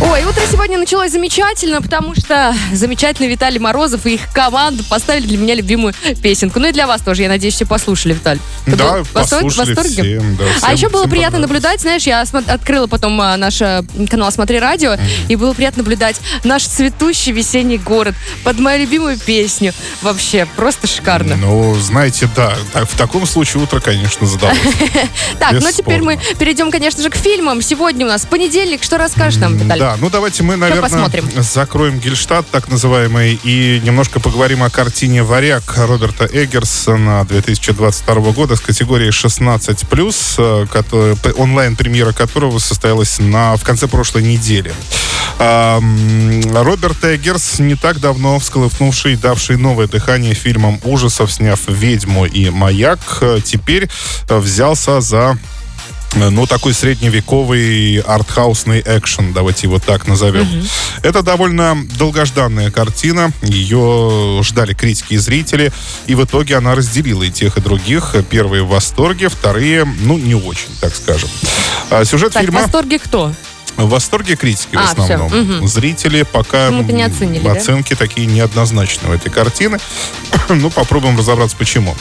Ой, утро сегодня началось замечательно, потому что замечательный Виталий Морозов и их команда поставили для меня любимую песенку. Ну и для вас тоже, я надеюсь, все послушали, Виталь. Ты Да, был восторг- послушали в восторге? всем, да, а всем- еще было приятно наблюдать, знаешь, я открыла потом а, наш а, канал «Смотри радио», и было приятно наблюдать наш цветущий весенний город под мою любимую песню. Вообще, просто шикарно. Ну, знаете, да, так- в таком случае утро, конечно, задалось. Так, ну теперь мы перейдем, конечно же, к фильмам. Сегодня у нас понедельник. Что расскажешь нам, Виталий? Да, ну давайте мы, наверное, посмотрим? закроем Гельштадт, так называемый, и немножко поговорим о картине «Варяг» Роберта Эггерсона 2022 года с категории 16+, э, онлайн-премьера которого состоялась на, в конце прошлой недели. Роберт Эггерс, не так давно всколыхнувший давший новое дыхание фильмам ужасов, сняв «Ведьму» и «Маяк», э, теперь э, взялся за ну, такой средневековый артхаусный экшен, давайте его так назовем. Это довольно долгожданная картина, ее ждали критики и зрители, и в итоге она разделила и тех, и других. Первые в восторге, вторые, ну, не очень, так скажем. А Сюжет Так, в фильма... восторге кто? В восторге критики в А, основном. всё, мгм. Зрители пока Почему-то не оценили, да? оценки такие неоднозначные у этой картины. ну, попробуем разобраться, почему.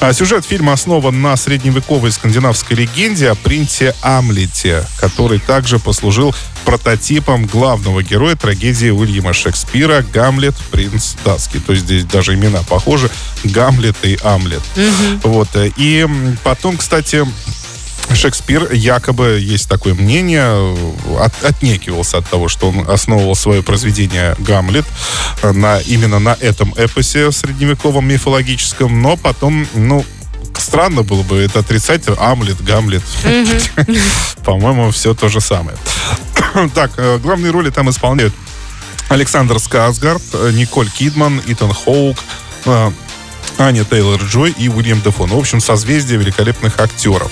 А, сюжет фильма основан на средневековой скандинавской легенде о принце Амлете, который также послужил прототипом главного героя трагедии Уильяма Шекспира «Гамлет. Принц Даски». То есть здесь даже имена похожи. Гамлет и Амлет. Вот. э, И потом, кстати, Шекспир якобы, есть такое мнение, от, отнекивался от того, что он основывал свое произведение «Гамлет» э, на, именно на этом эпосе средневековом мифологическом, но потом, ну, странно было бы это отрицать. Амлет, Гамлет. По-моему, все то же самое. Так, э, главные роли там исполняют Александр Скарсгард, э, Николь Кидман, Итан Хоук, э, Аня Тейлор-Джой и Уильям Дефо. Ну, в общем, созвездие великолепных актеров.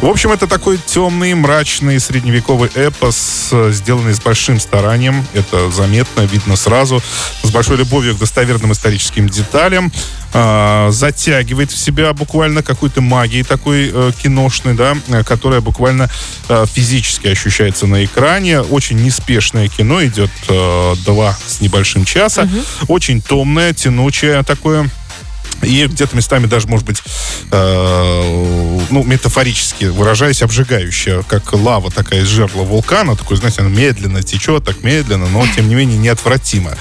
В общем, это такой темный, мрачный, средневековый эпос, сделанный с большим старанием. Это заметно, видно сразу. С большой любовью к достоверным историческим деталям. А, затягивает в себя буквально какой-то магией такой э, киношной, да, которая буквально э, физически ощущается на экране. Очень неспешное кино, идет э, два с небольшим часа. Очень томное, тянучее такое. И где-то местами даже, может быть, э, ну, метафорически выражаясь, обжигающая, как лава такая из жерла вулкана. Такой, знаете, она медленно течет, так медленно, но, тем не менее, неотвратимо.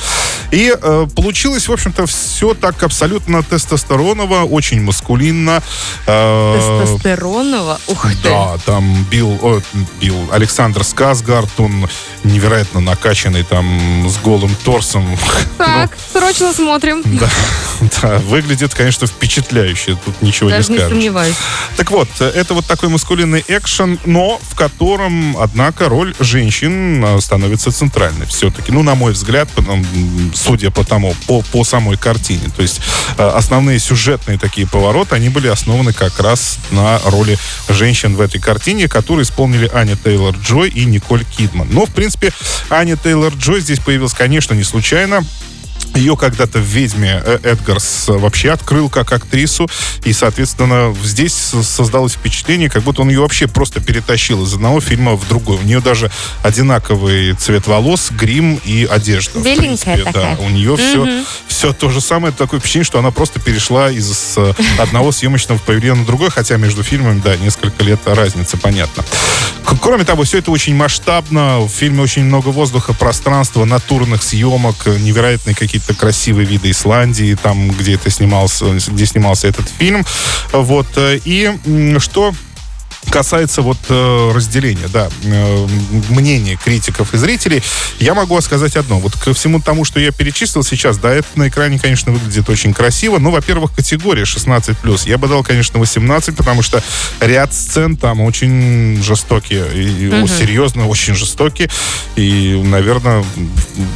И э, получилось, в общем-то, все так абсолютно тестостероново, очень маскулинно. Э, Тестостеронова? Ух ты. да, там Билл, о, Билл, Александр Сказгард, он невероятно накачанный, там, с голым торсом. Так, срочно смотрим. Да, да, выглядит, конечно, впечатляюще, тут ничего Даже не не скажешь. сомневаюсь. Так вот, э, это вот такой маскулинный экшен, но в котором, однако, роль женщин э, становится центральной все-таки. Ну, на мой взгляд, судя по тому, по, по самой картине. То есть э, основные сюжетные такие повороты, они были основаны как раз на роли женщин в этой картине, которые исполнили Аня Тейлор-Джой и Николь Кидман. Но, в принципе, Аня Тейлор-Джой здесь появилась, конечно, не случайно. Ее когда-то в «Ведьме» э, Эдгарс вообще открыл как актрису, и, соответственно, здесь создалось впечатление, как будто он ее вообще просто перетащил из одного фильма в другой. У нее даже одинаковый цвет волос, грим и одежда. Беленькая принципе, такая. Да, у нее все, все то же самое. Такое впечатление, что она просто перешла из э, одного съемочного павильона на другой, хотя между фильмами, да, несколько лет разница, понятно. Кроме того, все это очень масштабно. В фильме очень много воздуха, пространства, натурных съемок, э, невероятные какие-то красивые виды Исландии, там, где это снимался, где снимался этот фильм. Вот. э, И что касается вот э, разделения, да, э, мнения критиков и зрителей, я могу сказать одно. Вот ко всему тому, что я перечислил сейчас, да, это на экране, конечно, выглядит очень красиво. Ну, во-первых, категория 16+. Я бы дал, конечно, 18, потому что ряд сцен там очень жестокие. И, о, серьезно, очень жестокие. И, наверное,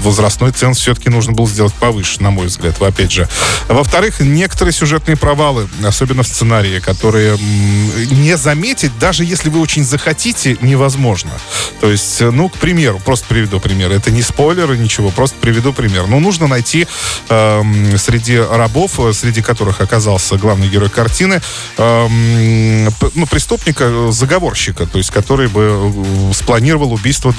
возрастной ценз все-таки нужно было сделать повыше, на мой взгляд, опять же. Во-вторых, некоторые сюжетные провалы, особенно в сценарии, которые не заметить даже если вы очень захотите, невозможно. То есть, э, ну, к примеру, просто приведу пример. Это не спойлеры, ничего, просто приведу пример. Ну, нужно найти э, среди рабов, э, среди которых оказался главный герой картины, э, ну, преступника, заговорщика, то есть, который бы спланировал убийство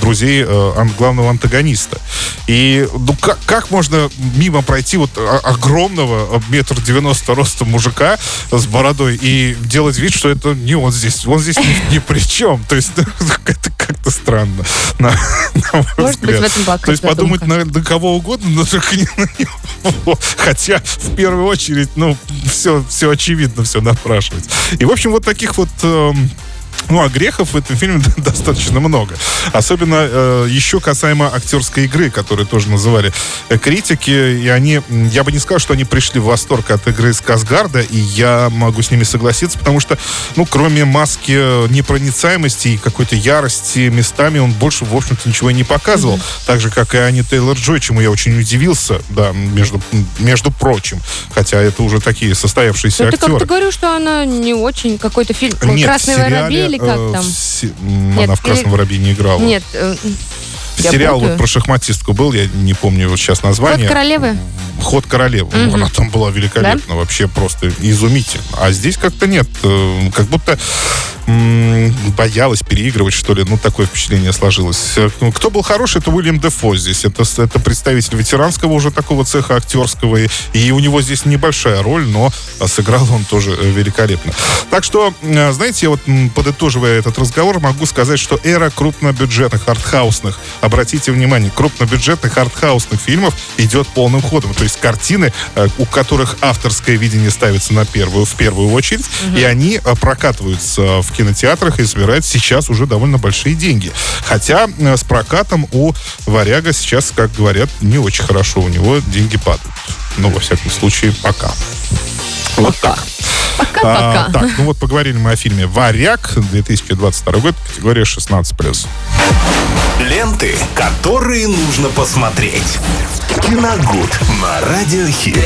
друзей э, главного антагониста. И ну, как, как можно мимо пройти вот огромного метр девяносто роста мужика с бородой и делать вид, что это не он здесь, он здесь ни, ни при чем. То есть это как-то странно. На, на Может быть, в этом была То есть подумать на, на кого угодно, но только не на него. Хотя, в первую очередь, ну, все, все очевидно, все напрашивается. И, в общем, вот таких вот э, ну, а грехов в этом фильме достаточно много. Особенно э, еще касаемо актерской игры, которую тоже называли э, критики. И они, я бы не сказал, что они пришли в восторг от игры Сказгарда, и я могу с ними согласиться, потому что, ну, кроме маски э, непроницаемости и какой-то ярости местами, он больше, в общем-то, ничего и не показывал. Mm-hmm. Так же, как и Ани Тейлор-Джой, чему я очень удивился, да, между, между прочим. Хотя это уже такие состоявшиеся Но актеры. Ты как-то говоришь, что она не очень какой-то фильм. Нет, «Красный воробей» или как э, там? Она Нет, в «Красном воробье» не играла. Нет, э, Сериал вот про шахматистку был, я не помню вот сейчас название. Ход королевы? Ход королевы. Угу. Она там была великолепна, да? вообще просто изумительно. А здесь как-то нет. Э, как будто боялась переигрывать, что ли. Ну, такое впечатление сложилось. Ну, кто был хороший, это Уильям Дефо здесь. Это, это представитель ветеранского уже такого цеха актерского. И у него здесь небольшая роль, но сыграл он тоже э, великолепно. Так что, э, знаете, я вот подытоживая этот разговор, могу сказать, что эра крупнобюджетных, артхаусных, обратите внимание, крупнобюджетных артхаусных фильмов идет полным ходом. То есть картины, э, у которых авторское видение ставится на первую, в первую очередь, угу. и они прокатываются в кинотеатрах и собирает сейчас уже довольно большие деньги. Хотя э, с прокатом у «Варяга» сейчас, как говорят, не очень хорошо. У него деньги падают. Ну, во всяком случае, пока. Вот так. Пока-пока. А, так, ну вот поговорили мы о фильме «Варяг», 2022 год, категория 16+. Ленты, которые нужно посмотреть. Киногуд на Радиохит.